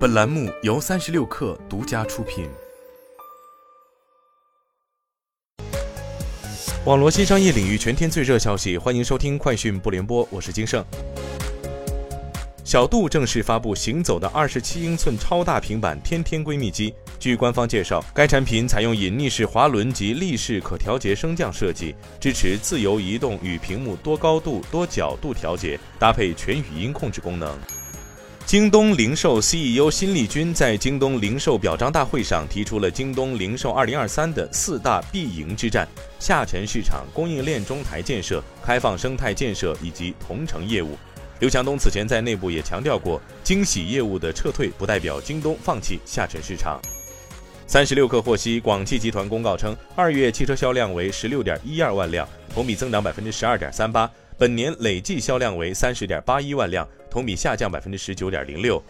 本栏目由三十六氪独家出品。网络新商业领域全天最热消息，欢迎收听快讯不联播，我是金盛。小度正式发布行走的二十七英寸超大平板天天闺蜜机。据官方介绍，该产品采用隐匿式滑轮及立式可调节升降设计，支持自由移动与屏幕多高度、多角度调节，搭配全语音控制功能。京东零售 CEO 辛立军在京东零售表彰大会上提出了京东零售2023的四大必赢之战：下沉市场、供应链中台建设、开放生态建设以及同城业务。刘强东此前在内部也强调过，惊喜业务的撤退不代表京东放弃下沉市场。三十六氪获悉，广汽集团公告称，二月汽车销量为十六点一二万辆，同比增长百分之十二点三八。本年累计销量为三十点八一万辆，同比下降百分之十九点零六。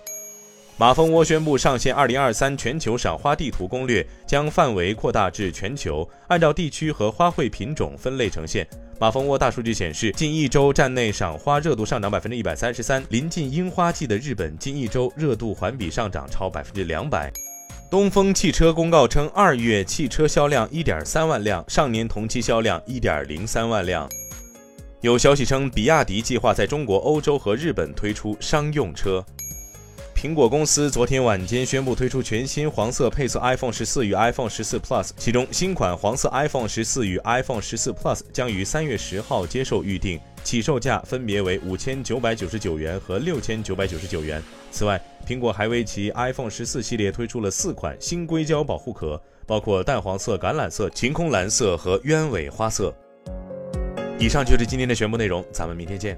马蜂窝宣布上线二零二三全球赏花地图攻略，将范围扩大至全球，按照地区和花卉品种分类呈现。马蜂窝大数据显示，近一周站内赏花热度上涨百分之一百三十三，临近樱花季的日本近一周热度环比上涨超百分之两百。东风汽车公告称，二月汽车销量一点三万辆，上年同期销量一点零三万辆。有消息称，比亚迪计划在中国、欧洲和日本推出商用车。苹果公司昨天晚间宣布推出全新黄色配色 iPhone 十四与 iPhone 十四 Plus，其中新款黄色 iPhone 十四与 iPhone 十四 Plus 将于三月十号接受预定，起售价分别为五千九百九十九元和六千九百九十九元。此外，苹果还为其 iPhone 十四系列推出了四款新硅胶保护壳，包括淡黄色、橄榄色、晴空蓝色和鸢尾花色。以上就是今天的全部内容，咱们明天见。